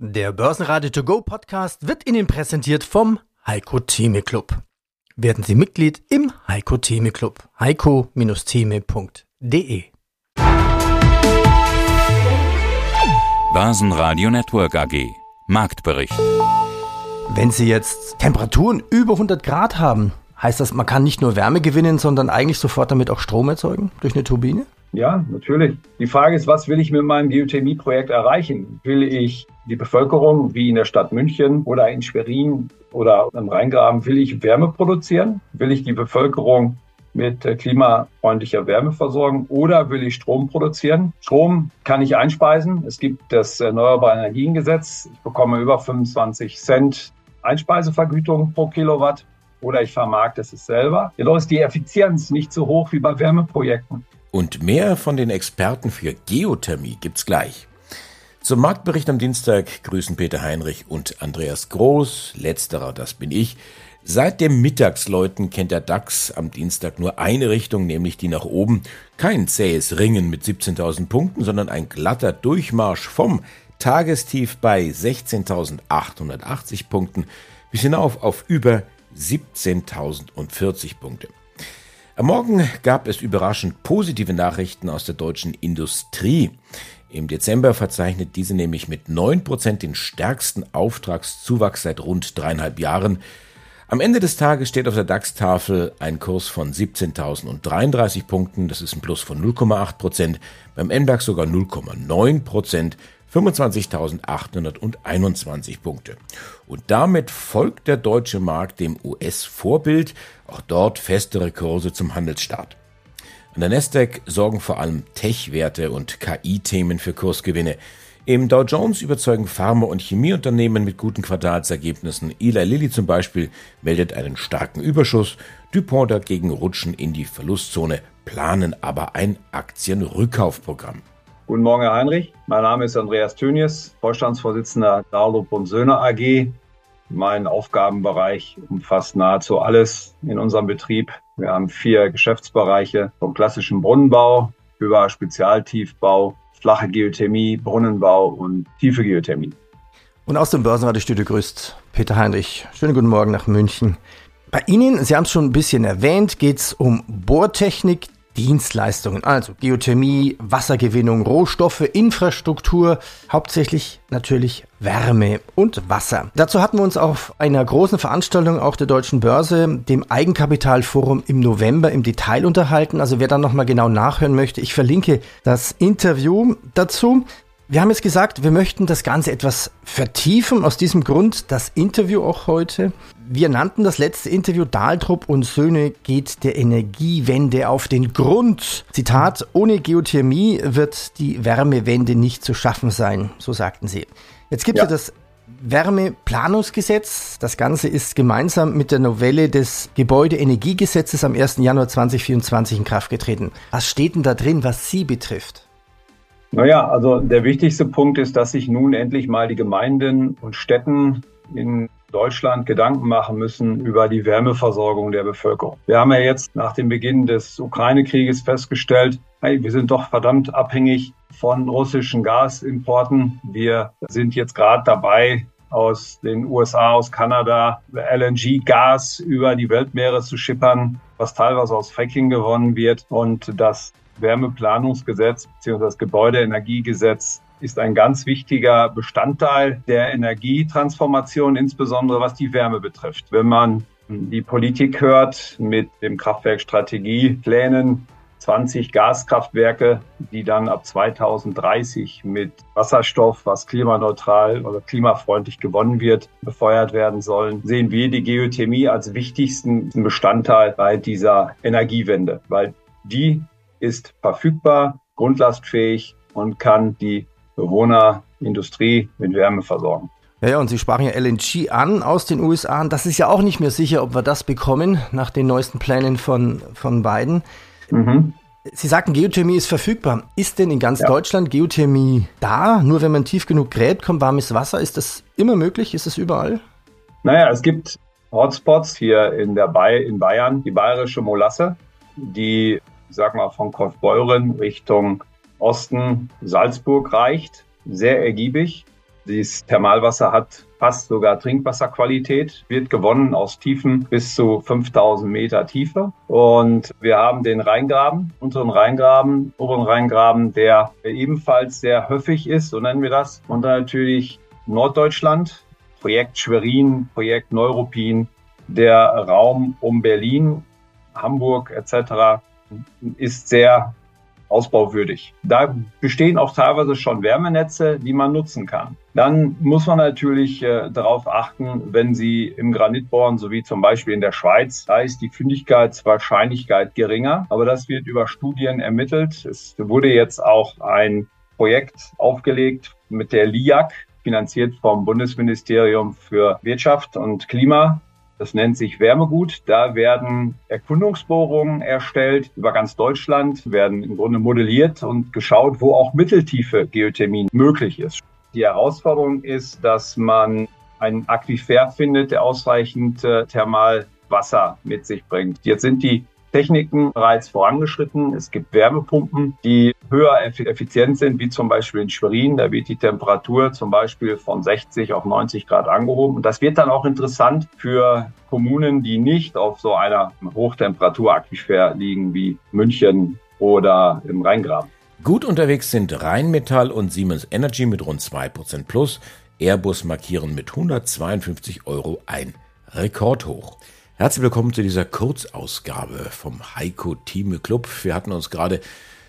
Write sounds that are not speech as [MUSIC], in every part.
Der Börsenradio To Go Podcast wird Ihnen präsentiert vom Heiko Theme Club. Werden Sie Mitglied im Heiko Theme Club. heiko-theme.de Börsenradio Network AG Marktbericht. Wenn Sie jetzt Temperaturen über 100 Grad haben, heißt das, man kann nicht nur Wärme gewinnen, sondern eigentlich sofort damit auch Strom erzeugen durch eine Turbine? Ja, natürlich. Die Frage ist, was will ich mit meinem Geothermie-Projekt erreichen? Will ich die Bevölkerung wie in der Stadt München oder in Schwerin oder im Rheingraben, will ich Wärme produzieren? Will ich die Bevölkerung mit äh, klimafreundlicher Wärme versorgen oder will ich Strom produzieren? Strom kann ich einspeisen. Es gibt das Erneuerbare Energiengesetz. Ich bekomme über 25 Cent Einspeisevergütung pro Kilowatt oder ich vermarkte es selber. Jedoch ist die Effizienz nicht so hoch wie bei Wärmeprojekten. Und mehr von den Experten für Geothermie gibt's gleich. Zum Marktbericht am Dienstag grüßen Peter Heinrich und Andreas Groß. Letzterer, das bin ich. Seit dem Mittagsläuten kennt der DAX am Dienstag nur eine Richtung, nämlich die nach oben. Kein zähes Ringen mit 17.000 Punkten, sondern ein glatter Durchmarsch vom Tagestief bei 16.880 Punkten bis hinauf auf über 17.040 Punkte. Am Morgen gab es überraschend positive Nachrichten aus der deutschen Industrie. Im Dezember verzeichnet diese nämlich mit 9% den stärksten Auftragszuwachs seit rund dreieinhalb Jahren. Am Ende des Tages steht auf der DAX-Tafel ein Kurs von 17.033 Punkten, das ist ein Plus von 0,8%, beim MDAX sogar 0,9%, 25.821 Punkte. Und damit folgt der deutsche Markt dem US-Vorbild, auch dort festere Kurse zum Handelsstart. An der Nasdaq sorgen vor allem Tech-Werte und KI-Themen für Kursgewinne. Im Dow Jones überzeugen Pharma- und Chemieunternehmen mit guten Quartalsergebnissen. Eli Lilly zum Beispiel meldet einen starken Überschuss. DuPont dagegen rutschen in die Verlustzone, planen aber ein Aktienrückkaufprogramm. Guten Morgen, Herr Heinrich. Mein Name ist Andreas Tönjes, Vorstandsvorsitzender Darlob und Söhne AG. Mein Aufgabenbereich umfasst nahezu alles in unserem Betrieb. Wir haben vier Geschäftsbereiche vom klassischen Brunnenbau über Spezialtiefbau, flache Geothermie, Brunnenbau und tiefe Geothermie. Und aus dem Börsenradiostudio grüßt Peter Heinrich. Schönen guten Morgen nach München. Bei Ihnen, Sie haben es schon ein bisschen erwähnt, geht es um Bohrtechnik, Dienstleistungen, also Geothermie, Wassergewinnung, Rohstoffe, Infrastruktur, hauptsächlich natürlich Wärme und Wasser. Dazu hatten wir uns auf einer großen Veranstaltung auch der Deutschen Börse, dem Eigenkapitalforum im November im Detail unterhalten. Also wer da nochmal genau nachhören möchte, ich verlinke das Interview dazu. Wir haben jetzt gesagt, wir möchten das Ganze etwas vertiefen. Aus diesem Grund das Interview auch heute. Wir nannten das letzte Interview Dahltrupp und Söhne geht der Energiewende auf den Grund. Zitat, ohne Geothermie wird die Wärmewende nicht zu schaffen sein, so sagten sie. Jetzt gibt es ja. ja das Wärmeplanungsgesetz. Das Ganze ist gemeinsam mit der Novelle des Gebäudeenergiegesetzes am 1. Januar 2024 in Kraft getreten. Was steht denn da drin, was Sie betrifft? Naja, also der wichtigste Punkt ist, dass sich nun endlich mal die Gemeinden und Städten in Deutschland Gedanken machen müssen über die Wärmeversorgung der Bevölkerung. Wir haben ja jetzt nach dem Beginn des Ukraine-Krieges festgestellt, hey, wir sind doch verdammt abhängig von russischen Gasimporten. Wir sind jetzt gerade dabei, aus den USA, aus Kanada LNG-Gas über die Weltmeere zu schippern, was teilweise aus Fracking gewonnen wird. Und das Wärmeplanungsgesetz bzw. das Gebäudeenergiegesetz ist ein ganz wichtiger Bestandteil der Energietransformation, insbesondere was die Wärme betrifft. Wenn man die Politik hört mit dem Kraftwerkstrategieplänen, 20 Gaskraftwerke, die dann ab 2030 mit Wasserstoff, was klimaneutral oder klimafreundlich gewonnen wird, befeuert werden sollen, sehen wir die Geothermie als wichtigsten Bestandteil bei dieser Energiewende, weil die ist verfügbar, grundlastfähig und kann die Bewohner, Industrie mit Wärme versorgen. Ja, ja, und Sie sprachen ja LNG an aus den USA. Und das ist ja auch nicht mehr sicher, ob wir das bekommen, nach den neuesten Plänen von, von Biden. Mhm. Sie sagten, Geothermie ist verfügbar. Ist denn in ganz ja. Deutschland Geothermie da? Nur wenn man tief genug gräbt, kommt warmes Wasser. Ist das immer möglich? Ist es überall? Naja, es gibt Hotspots hier in, der Bay in Bayern, die bayerische Molasse, die, ich sag mal, von Kaufbeuren Richtung Osten Salzburg reicht, sehr ergiebig. Dieses Thermalwasser hat fast sogar Trinkwasserqualität, wird gewonnen aus Tiefen bis zu 5000 Meter Tiefe. Und wir haben den Rheingraben, unseren Rheingraben, oberen Rheingraben, der ebenfalls sehr höfig ist, so nennen wir das. Und dann natürlich Norddeutschland, Projekt Schwerin, Projekt Neuruppin, der Raum um Berlin, Hamburg etc. ist sehr ausbauwürdig. Da bestehen auch teilweise schon Wärmenetze, die man nutzen kann. Dann muss man natürlich äh, darauf achten, wenn Sie im Granit bohren, so wie zum Beispiel in der Schweiz, da ist die Fündigkeitswahrscheinlichkeit geringer, aber das wird über Studien ermittelt. Es wurde jetzt auch ein Projekt aufgelegt mit der LIAC, finanziert vom Bundesministerium für Wirtschaft und Klima. Das nennt sich Wärmegut. Da werden Erkundungsbohrungen erstellt über ganz Deutschland, werden im Grunde modelliert und geschaut, wo auch mitteltiefe Geothermie möglich ist. Die Herausforderung ist, dass man einen Aquifer findet, der ausreichend äh, Thermalwasser mit sich bringt. Jetzt sind die Techniken bereits vorangeschritten. Es gibt Wärmepumpen, die höher effizient sind, wie zum Beispiel in Schwerin. Da wird die Temperatur zum Beispiel von 60 auf 90 Grad angehoben. Und das wird dann auch interessant für Kommunen, die nicht auf so einer Hochtemperatur-Aquifer liegen wie München oder im Rheingraben. Gut unterwegs sind Rheinmetall und Siemens Energy mit rund 2% plus. Airbus markieren mit 152 Euro ein Rekordhoch. Herzlich willkommen zu dieser Kurzausgabe vom Heiko Thieme Club. Wir hatten uns gerade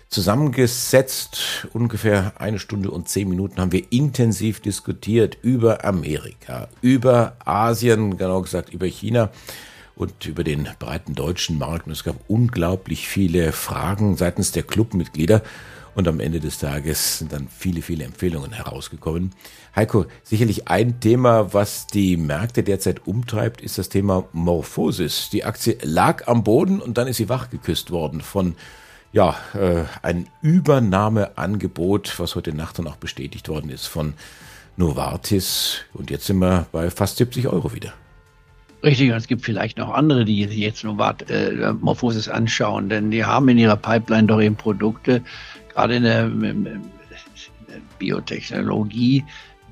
zusammengesetzt. Ungefähr eine Stunde und zehn Minuten haben wir intensiv diskutiert über Amerika, über Asien, genau gesagt über China und über den breiten deutschen Markt. Und es gab unglaublich viele Fragen seitens der Clubmitglieder. Und am Ende des Tages sind dann viele, viele Empfehlungen herausgekommen. Heiko, sicherlich ein Thema, was die Märkte derzeit umtreibt, ist das Thema Morphosis. Die Aktie lag am Boden und dann ist sie wachgeküsst worden von ja, äh, ein Übernahmeangebot, was heute Nacht dann auch bestätigt worden ist von Novartis. Und jetzt sind wir bei fast 70 Euro wieder. Richtig, und es gibt vielleicht noch andere, die jetzt Novat, äh, Morphosis anschauen, denn die haben in ihrer Pipeline doch eben Produkte, gerade in der, in der Biotechnologie,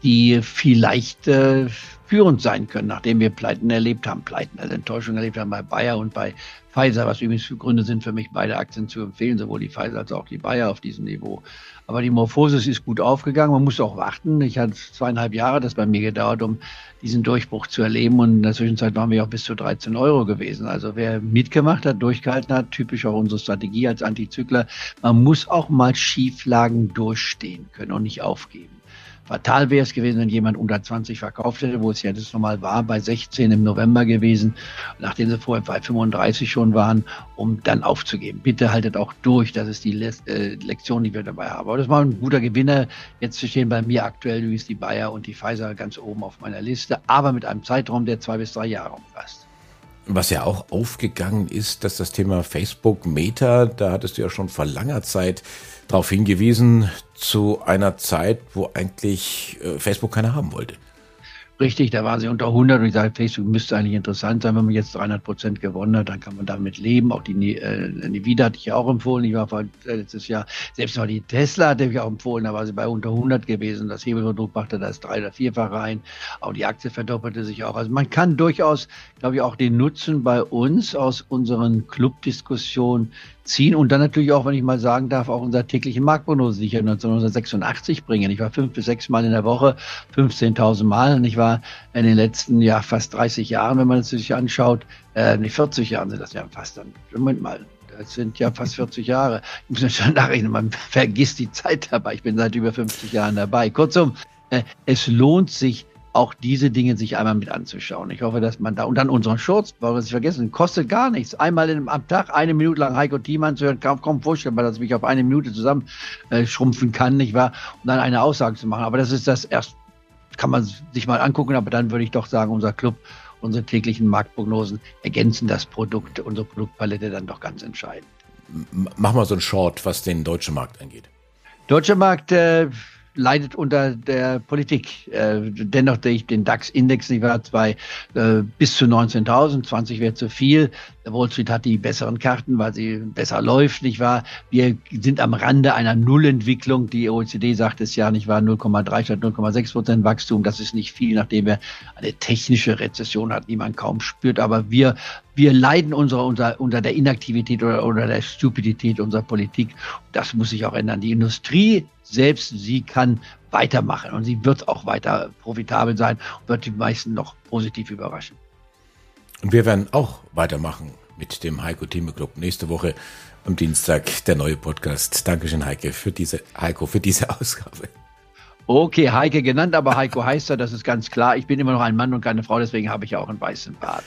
die vielleicht äh, führend sein können, nachdem wir Pleiten erlebt haben, Pleiten, also Enttäuschungen erlebt haben bei Bayer und bei Pfizer, was übrigens für Gründe sind für mich, beide Aktien zu empfehlen, sowohl die Pfizer als auch die Bayer auf diesem Niveau. Aber die Morphosis ist gut aufgegangen, man muss auch warten. Ich hatte zweieinhalb Jahre das bei mir gedauert, um diesen Durchbruch zu erleben und in der Zwischenzeit waren wir auch bis zu 13 Euro gewesen. Also wer mitgemacht hat, durchgehalten hat, typisch auch unsere Strategie als Antizykler, man muss auch mal Schieflagen durchstehen können und nicht aufgeben. Fatal wäre es gewesen, wenn jemand unter 20 verkauft hätte, wo es ja das nochmal war, bei 16 im November gewesen, nachdem sie vorher bei 35 schon waren, um dann aufzugeben. Bitte haltet auch durch, das ist die Le äh, Lektion, die wir dabei haben. Aber das war ein guter Gewinner. Jetzt stehen bei mir aktuell übrigens die Bayer und die Pfizer ganz oben auf meiner Liste, aber mit einem Zeitraum, der zwei bis drei Jahre umfasst. Was ja auch aufgegangen ist, dass das Thema Facebook Meta, da hattest du ja schon vor langer Zeit darauf hingewiesen, zu einer Zeit, wo eigentlich äh, Facebook keiner haben wollte. Richtig, da waren sie unter 100 und ich sage, Facebook müsste eigentlich interessant sein, wenn man jetzt 300 Prozent gewonnen hat, dann kann man damit leben. Auch die äh, Nvidia hatte ich ja auch empfohlen, ich war letztes Jahr, selbst mal die Tesla hatte ich auch empfohlen, da war sie bei unter 100 gewesen. Das Hebelprodukt machte das drei- oder vierfach rein. Auch die Aktie verdoppelte sich auch. Also man kann durchaus, glaube ich, auch den Nutzen bei uns aus unseren Clubdiskussionen ziehen und dann natürlich auch, wenn ich mal sagen darf, auch unser tägliche Marktprognose, die ich 1986 bringen. Ich war fünf bis sechs Mal in der Woche, 15.000 Mal und ich war in den letzten ja fast 30 Jahren, wenn man es sich anschaut, äh, nicht 40 Jahren sind das ja fast dann. Moment mal, das sind ja fast 40 Jahre. Ich muss schon nachrechnen, man vergisst die Zeit dabei. Ich bin seit über 50 Jahren dabei. Kurzum, äh, es lohnt sich, auch diese Dinge sich einmal mit anzuschauen. Ich hoffe, dass man da, und dann unseren Shorts, wollen wir es nicht vergessen, kostet gar nichts. Einmal in, am Tag eine Minute lang Heiko Thiemann zu hören, kaum, kaum vorstellbar, dass ich mich auf eine Minute zusammenschrumpfen äh, kann, nicht wahr? Und dann eine Aussage zu machen. Aber das ist das erst, kann man sich mal angucken, aber dann würde ich doch sagen, unser Club, unsere täglichen Marktprognosen ergänzen das Produkt, unsere Produktpalette dann doch ganz entscheidend. Mach mal so ein Short, was den deutschen Markt angeht. Deutscher Markt, äh, leidet unter der Politik. Äh, dennoch ich den DAX-Index, ich war zwei äh, bis zu 19.000, 20 wäre zu viel. Wall Street hat die besseren Karten, weil sie besser läuft, nicht wahr? Wir sind am Rande einer Nullentwicklung. Die OECD sagt es ja, nicht wahr? 0,3 statt 0,6 Prozent Wachstum. Das ist nicht viel, nachdem wir eine technische Rezession hatten, die man kaum spürt. Aber wir, wir leiden unter, unter, unter der Inaktivität oder, oder der Stupidität unserer Politik. Das muss sich auch ändern. Die Industrie selbst, sie kann weitermachen und sie wird auch weiter profitabel sein und wird die meisten noch positiv überraschen. Und wir werden auch weitermachen mit dem Heiko Thieme Club. Nächste Woche am Dienstag der neue Podcast. Dankeschön, Heike, für diese, Heiko, für diese [LAUGHS] Ausgabe. Okay, Heike genannt, aber Heiko heißt er, das ist ganz klar. Ich bin immer noch ein Mann und keine Frau, deswegen habe ich ja auch einen weißen Bart.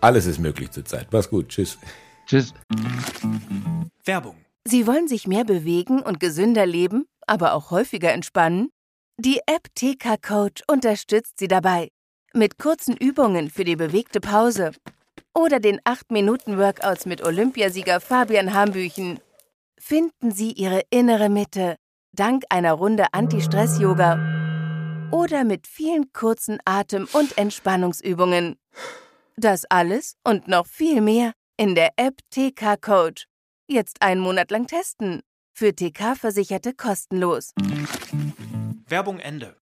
Alles ist möglich zurzeit. Mach's gut. Tschüss. Tschüss. Werbung. Sie wollen sich mehr bewegen und gesünder leben, aber auch häufiger entspannen? Die App TK Coach unterstützt Sie dabei. Mit kurzen Übungen für die bewegte Pause oder den 8-Minuten-Workouts mit Olympiasieger Fabian Hambüchen finden Sie Ihre innere Mitte dank einer Runde Anti-Stress-Yoga oder mit vielen kurzen Atem- und Entspannungsübungen. Das alles und noch viel mehr in der App TK Coach. Jetzt einen Monat lang testen. Für TK-Versicherte kostenlos. Werbung Ende.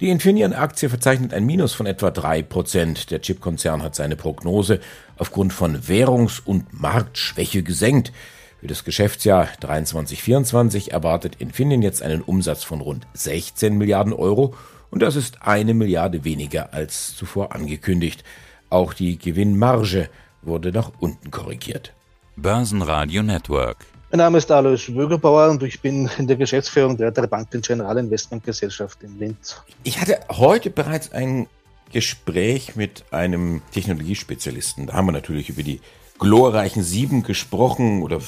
Die Infineon-Aktie verzeichnet ein Minus von etwa 3%. Der Chipkonzern hat seine Prognose aufgrund von Währungs- und Marktschwäche gesenkt. Für das Geschäftsjahr 23-24 erwartet Infineon jetzt einen Umsatz von rund 16 Milliarden Euro und das ist eine Milliarde weniger als zuvor angekündigt. Auch die Gewinnmarge wurde nach unten korrigiert. Börsenradio Network. Mein Name ist Alois Schwögerbauer und ich bin in der Geschäftsführung der Bank der General Investment Gesellschaft in Linz. Ich hatte heute bereits ein Gespräch mit einem Technologiespezialisten. Da haben wir natürlich über die glorreichen sieben gesprochen oder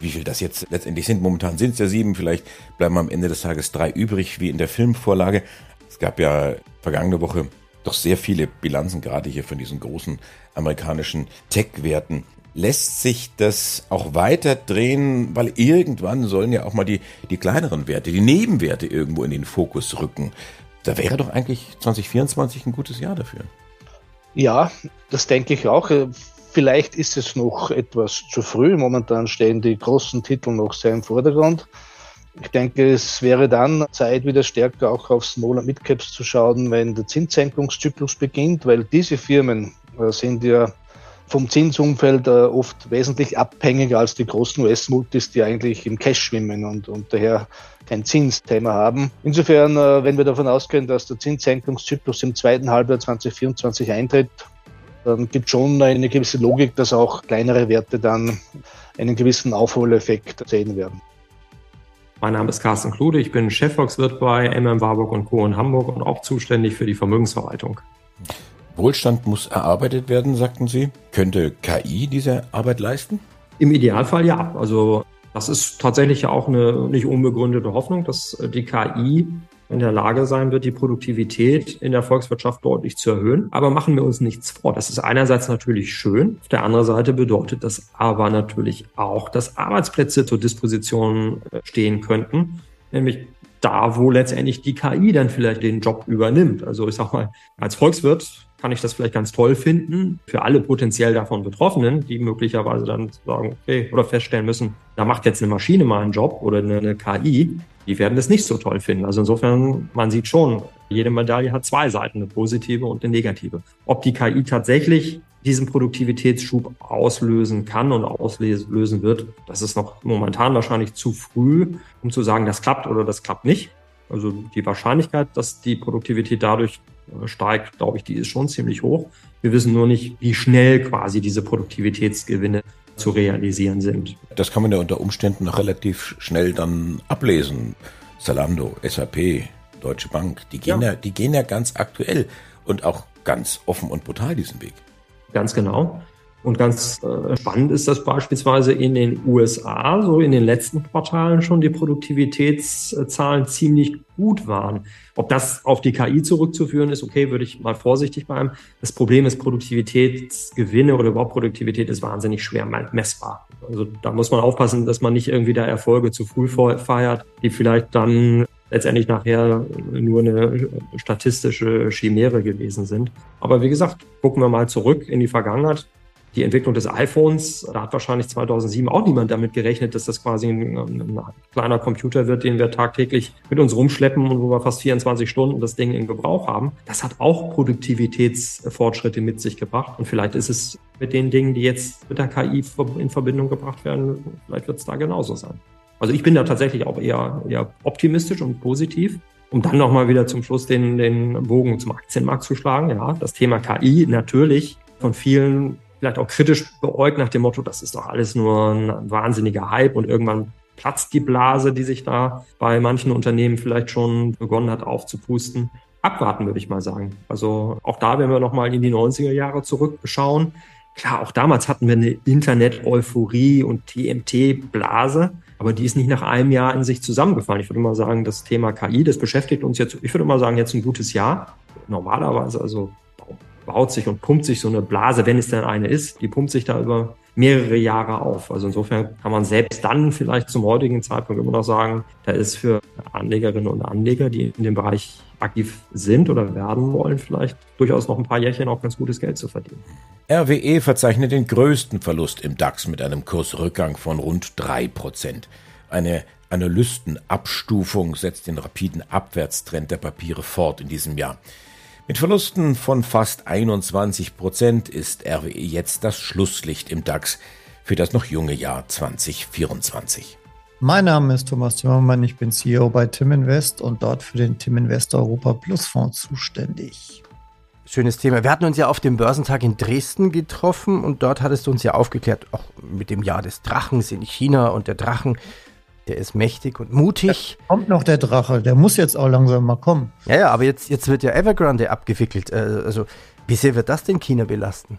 wie viel das jetzt letztendlich sind. Momentan sind es ja sieben, vielleicht bleiben am Ende des Tages drei übrig, wie in der Filmvorlage. Es gab ja vergangene Woche doch sehr viele Bilanzen, gerade hier von diesen großen amerikanischen Tech-Werten. Lässt sich das auch weiter drehen, weil irgendwann sollen ja auch mal die, die kleineren Werte, die Nebenwerte irgendwo in den Fokus rücken. Da wäre doch eigentlich 2024 ein gutes Jahr dafür. Ja, das denke ich auch. Vielleicht ist es noch etwas zu früh. Momentan stehen die großen Titel noch sehr im Vordergrund. Ich denke, es wäre dann Zeit, wieder stärker auch auf Small- und Midcaps zu schauen, wenn der Zinssenkungszyklus beginnt, weil diese Firmen äh, sind ja vom Zinsumfeld äh, oft wesentlich abhängiger als die großen US-Multis, die eigentlich im Cash schwimmen und, und daher kein Zinsthema haben. Insofern, äh, wenn wir davon ausgehen, dass der Zinssenkungszyklus im zweiten Halbjahr 2024 eintritt, dann gibt es schon eine gewisse Logik, dass auch kleinere Werte dann einen gewissen Aufholeffekt sehen werden. Mein Name ist Carsten Klude, ich bin Chefvolkswirt bei MM Warburg und Co. in Hamburg und auch zuständig für die Vermögensverwaltung. Wohlstand muss erarbeitet werden, sagten Sie. Könnte KI diese Arbeit leisten? Im Idealfall ja. Also das ist tatsächlich ja auch eine nicht unbegründete Hoffnung, dass die KI in der Lage sein wird, die Produktivität in der Volkswirtschaft deutlich zu erhöhen. Aber machen wir uns nichts vor. Das ist einerseits natürlich schön. Auf der anderen Seite bedeutet das aber natürlich auch, dass Arbeitsplätze zur Disposition äh, stehen könnten. Nämlich da, wo letztendlich die KI dann vielleicht den Job übernimmt. Also ich sag mal, als Volkswirt kann ich das vielleicht ganz toll finden für alle potenziell davon Betroffenen, die möglicherweise dann sagen, okay, oder feststellen müssen, da macht jetzt eine Maschine mal einen Job oder eine, eine KI. Die werden das nicht so toll finden. Also insofern, man sieht schon, jede Medaille hat zwei Seiten, eine positive und eine negative. Ob die KI tatsächlich diesen Produktivitätsschub auslösen kann und auslösen wird, das ist noch momentan wahrscheinlich zu früh, um zu sagen, das klappt oder das klappt nicht. Also die Wahrscheinlichkeit, dass die Produktivität dadurch steigt, glaube ich, die ist schon ziemlich hoch. Wir wissen nur nicht, wie schnell quasi diese Produktivitätsgewinne zu realisieren sind. Das kann man ja unter Umständen noch relativ schnell dann ablesen. Zalando, SAP, Deutsche Bank, die gehen ja. ja, die gehen ja ganz aktuell und auch ganz offen und brutal diesen Weg. Ganz genau. Und ganz äh, spannend ist, dass beispielsweise in den USA so in den letzten Quartalen schon die Produktivitätszahlen ziemlich gut waren. Ob das auf die KI zurückzuführen ist, okay, würde ich mal vorsichtig bleiben. Das Problem ist, Produktivitätsgewinne oder überhaupt Produktivität ist wahnsinnig schwer messbar. Also da muss man aufpassen, dass man nicht irgendwie da Erfolge zu früh feiert, die vielleicht dann letztendlich nachher nur eine statistische Chimäre gewesen sind. Aber wie gesagt, gucken wir mal zurück in die Vergangenheit die Entwicklung des iPhones, da hat wahrscheinlich 2007 auch niemand damit gerechnet, dass das quasi ein, ein, kleiner Computer wird, den wir tagtäglich mit uns rumschleppen und wo wir fast 24 Stunden das Ding in Gebrauch haben. Das hat auch Produktivitätsfortschritte mit sich gebracht. Und vielleicht ist es mit den Dingen, die jetzt mit der KI in Verbindung gebracht werden, vielleicht wird es da genauso sein. Also ich bin da tatsächlich auch eher, eher optimistisch und positiv. Um dann nochmal wieder zum Schluss den, den Bogen zum Aktienmarkt zu schlagen. Ja, das Thema KI natürlich von vielen vielleicht auch kritisch beäugt nach dem Motto, das ist doch alles nur ein wahnsinniger Hype und irgendwann platzt die Blase, die sich da bei manchen Unternehmen vielleicht schon begonnen hat aufzupusten. Abwarten, würde ich mal sagen. Also auch da, wenn wir nochmal in die 90er Jahre zurückschauen, klar, auch damals hatten wir eine Internet-Euphorie und TMT-Blase, aber die ist nicht nach einem Jahr in sich zusammengefallen. Ich würde mal sagen, das Thema KI, das beschäftigt uns jetzt, ich würde mal sagen, jetzt ein gutes Jahr. Normalerweise, also baut sich und pumpt sich so eine Blase, wenn es denn eine ist, die pumpt sich da über mehrere Jahre auf. Also insofern kann man selbst dann vielleicht zum heutigen Zeitpunkt immer noch sagen, da ist für Anlegerinnen und Anleger, die in dem Bereich aktiv sind oder werden wollen, vielleicht durchaus noch ein paar Jährchen auch ganz gutes Geld zu verdienen. RWE verzeichnet den größten Verlust im DAX mit einem Kursrückgang von rund drei Prozent. Eine Analystenabstufung setzt den rapiden Abwärtstrend der Papiere fort in diesem Jahr. Mit Verlusten von fast 21 Prozent ist RWE jetzt das Schlusslicht im DAX für das noch junge Jahr 2024. Mein Name ist Thomas Timmermann, ich bin CEO bei Tim Invest und dort für den Tim Invest Europa Plus Fonds zuständig. Schönes Thema. Wir hatten uns ja auf dem Börsentag in Dresden getroffen und dort hattest du uns ja aufgeklärt, auch mit dem Jahr des Drachens in China und der Drachen der ist mächtig und mutig. Da kommt noch der Drache, der muss jetzt auch langsam mal kommen. Ja, ja, aber jetzt, jetzt wird ja Evergrande abgewickelt. Äh, also, wie sehr wird das denn China belasten?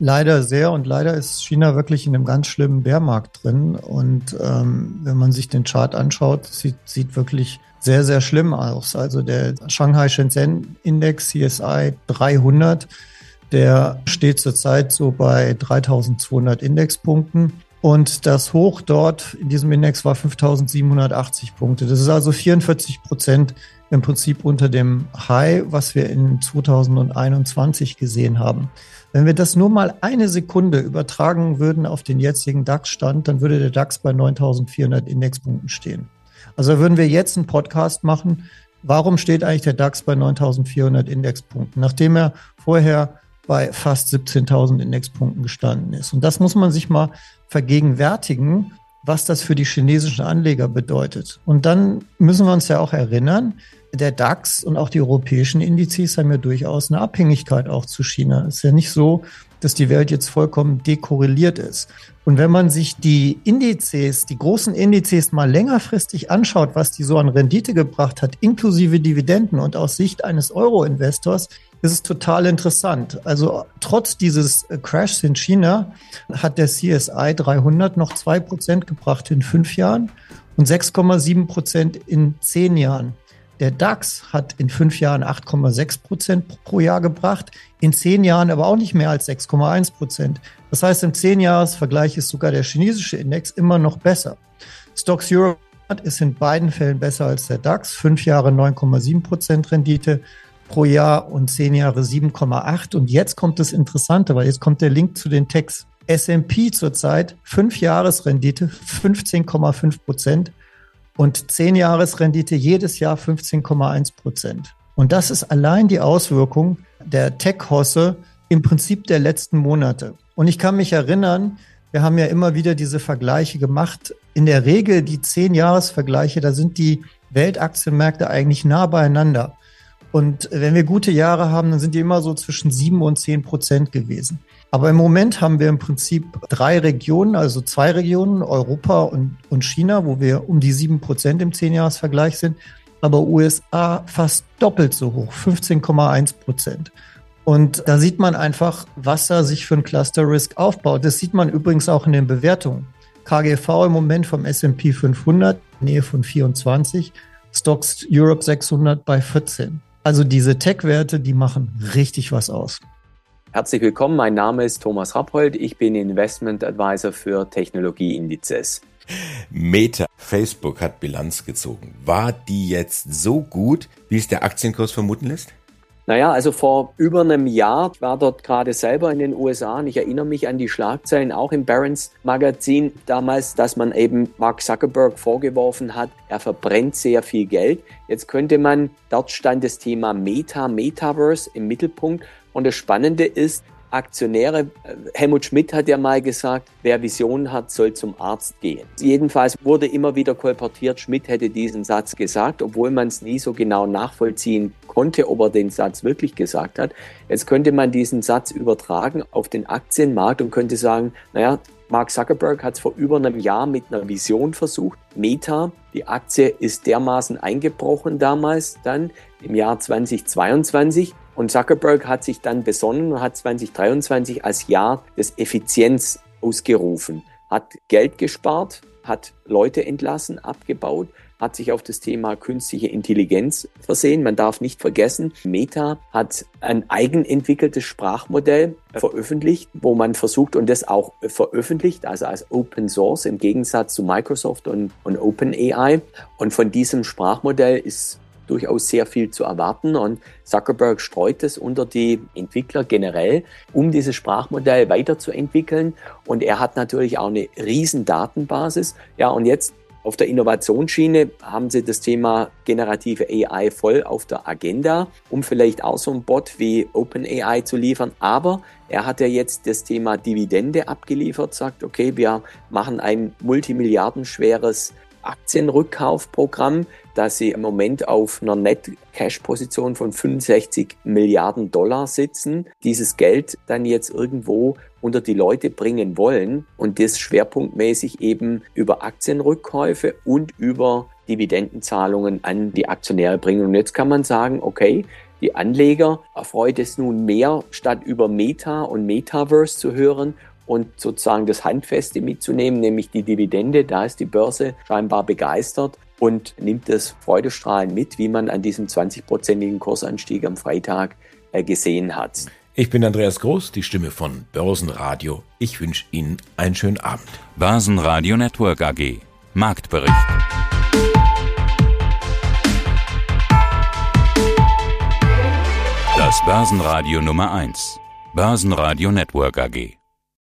Leider sehr und leider ist China wirklich in einem ganz schlimmen Bärmarkt drin. Und ähm, wenn man sich den Chart anschaut, sieht, sieht wirklich sehr, sehr schlimm aus. Also der Shanghai Shenzhen Index CSI 300, der steht zurzeit so bei 3200 Indexpunkten. Und das Hoch dort in diesem Index war 5780 Punkte. Das ist also 44 Prozent im Prinzip unter dem High, was wir in 2021 gesehen haben. Wenn wir das nur mal eine Sekunde übertragen würden auf den jetzigen DAX-Stand, dann würde der DAX bei 9400 Indexpunkten stehen. Also würden wir jetzt einen Podcast machen. Warum steht eigentlich der DAX bei 9400 Indexpunkten? Nachdem er vorher bei fast 17.000 Indexpunkten gestanden ist. Und das muss man sich mal vergegenwärtigen, was das für die chinesischen Anleger bedeutet. Und dann müssen wir uns ja auch erinnern, der DAX und auch die europäischen Indizes haben ja durchaus eine Abhängigkeit auch zu China. Es ist ja nicht so, dass die Welt jetzt vollkommen dekorreliert ist. Und wenn man sich die Indizes, die großen Indizes mal längerfristig anschaut, was die so an Rendite gebracht hat, inklusive Dividenden und aus Sicht eines Euro-Investors, ist es total interessant. Also trotz dieses äh, Crashs in China hat der CSI 300 noch 2% gebracht in fünf Jahren und 6,7 Prozent in zehn Jahren. Der DAX hat in fünf Jahren 8,6 Prozent pro Jahr gebracht, in zehn Jahren aber auch nicht mehr als 6,1 Prozent. Das heißt, im Zehnjahresvergleich ist sogar der chinesische Index immer noch besser. Stocks Europe ist in beiden Fällen besser als der DAX, fünf Jahre 9,7 Prozent Rendite pro Jahr und zehn Jahre 7,8. Und jetzt kommt das Interessante, weil jetzt kommt der Link zu den Techs. S&P zurzeit fünf Jahresrendite 15,5 Prozent und zehn Jahresrendite jedes Jahr 15,1 Prozent. Und das ist allein die Auswirkung der Tech-Hosse im Prinzip der letzten Monate. Und ich kann mich erinnern, wir haben ja immer wieder diese Vergleiche gemacht. In der Regel die zehn Jahresvergleiche, da sind die Weltaktienmärkte eigentlich nah beieinander. Und wenn wir gute Jahre haben, dann sind die immer so zwischen sieben und zehn Prozent gewesen. Aber im Moment haben wir im Prinzip drei Regionen, also zwei Regionen, Europa und, und China, wo wir um die sieben Prozent im Zehnjahresvergleich sind. Aber USA fast doppelt so hoch, 15,1 Prozent. Und da sieht man einfach, was da sich für ein Cluster Risk aufbaut. Das sieht man übrigens auch in den Bewertungen. KGV im Moment vom S&P 500, Nähe von 24, Stocks Europe 600 bei 14. Also diese Tech-Werte, die machen richtig was aus. Herzlich willkommen, mein Name ist Thomas Rappold, ich bin Investment Advisor für Technologieindizes. Meta, Facebook hat Bilanz gezogen. War die jetzt so gut, wie es der Aktienkurs vermuten lässt? Naja, also vor über einem Jahr ich war dort gerade selber in den USA und ich erinnere mich an die Schlagzeilen auch im Barron's Magazin damals, dass man eben Mark Zuckerberg vorgeworfen hat, er verbrennt sehr viel Geld. Jetzt könnte man, dort stand das Thema Meta, Metaverse im Mittelpunkt und das Spannende ist, Aktionäre. Helmut Schmidt hat ja mal gesagt, wer Visionen hat, soll zum Arzt gehen. Jedenfalls wurde immer wieder kolportiert, Schmidt hätte diesen Satz gesagt, obwohl man es nie so genau nachvollziehen konnte, ob er den Satz wirklich gesagt hat. Jetzt könnte man diesen Satz übertragen auf den Aktienmarkt und könnte sagen, naja, Mark Zuckerberg hat es vor über einem Jahr mit einer Vision versucht. Meta, die Aktie ist dermaßen eingebrochen damals dann im Jahr 2022. Und Zuckerberg hat sich dann besonnen und hat 2023 als Jahr des Effizienz ausgerufen, hat Geld gespart, hat Leute entlassen, abgebaut, hat sich auf das Thema künstliche Intelligenz versehen. Man darf nicht vergessen, Meta hat ein eigenentwickeltes Sprachmodell veröffentlicht, wo man versucht und das auch veröffentlicht, also als Open Source im Gegensatz zu Microsoft und, und OpenAI. Und von diesem Sprachmodell ist durchaus sehr viel zu erwarten und Zuckerberg streut es unter die Entwickler generell, um dieses Sprachmodell weiterzuentwickeln und er hat natürlich auch eine riesen Datenbasis. Ja, und jetzt auf der Innovationsschiene haben sie das Thema generative AI voll auf der Agenda, um vielleicht auch so ein Bot wie OpenAI zu liefern. Aber er hat ja jetzt das Thema Dividende abgeliefert, sagt, okay, wir machen ein multimilliardenschweres Aktienrückkaufprogramm, dass sie im Moment auf einer Net-Cash-Position von 65 Milliarden Dollar sitzen, dieses Geld dann jetzt irgendwo unter die Leute bringen wollen und das schwerpunktmäßig eben über Aktienrückkäufe und über Dividendenzahlungen an die Aktionäre bringen. Und jetzt kann man sagen, okay, die Anleger erfreut es nun mehr, statt über Meta und Metaverse zu hören und sozusagen das Handfeste mitzunehmen, nämlich die Dividende. Da ist die Börse scheinbar begeistert und nimmt das Freudestrahlen mit, wie man an diesem 20-prozentigen Kursanstieg am Freitag äh, gesehen hat. Ich bin Andreas Groß, die Stimme von Börsenradio. Ich wünsche Ihnen einen schönen Abend. Börsenradio Network AG. Marktbericht. Das Börsenradio Nummer 1. Börsenradio Network AG.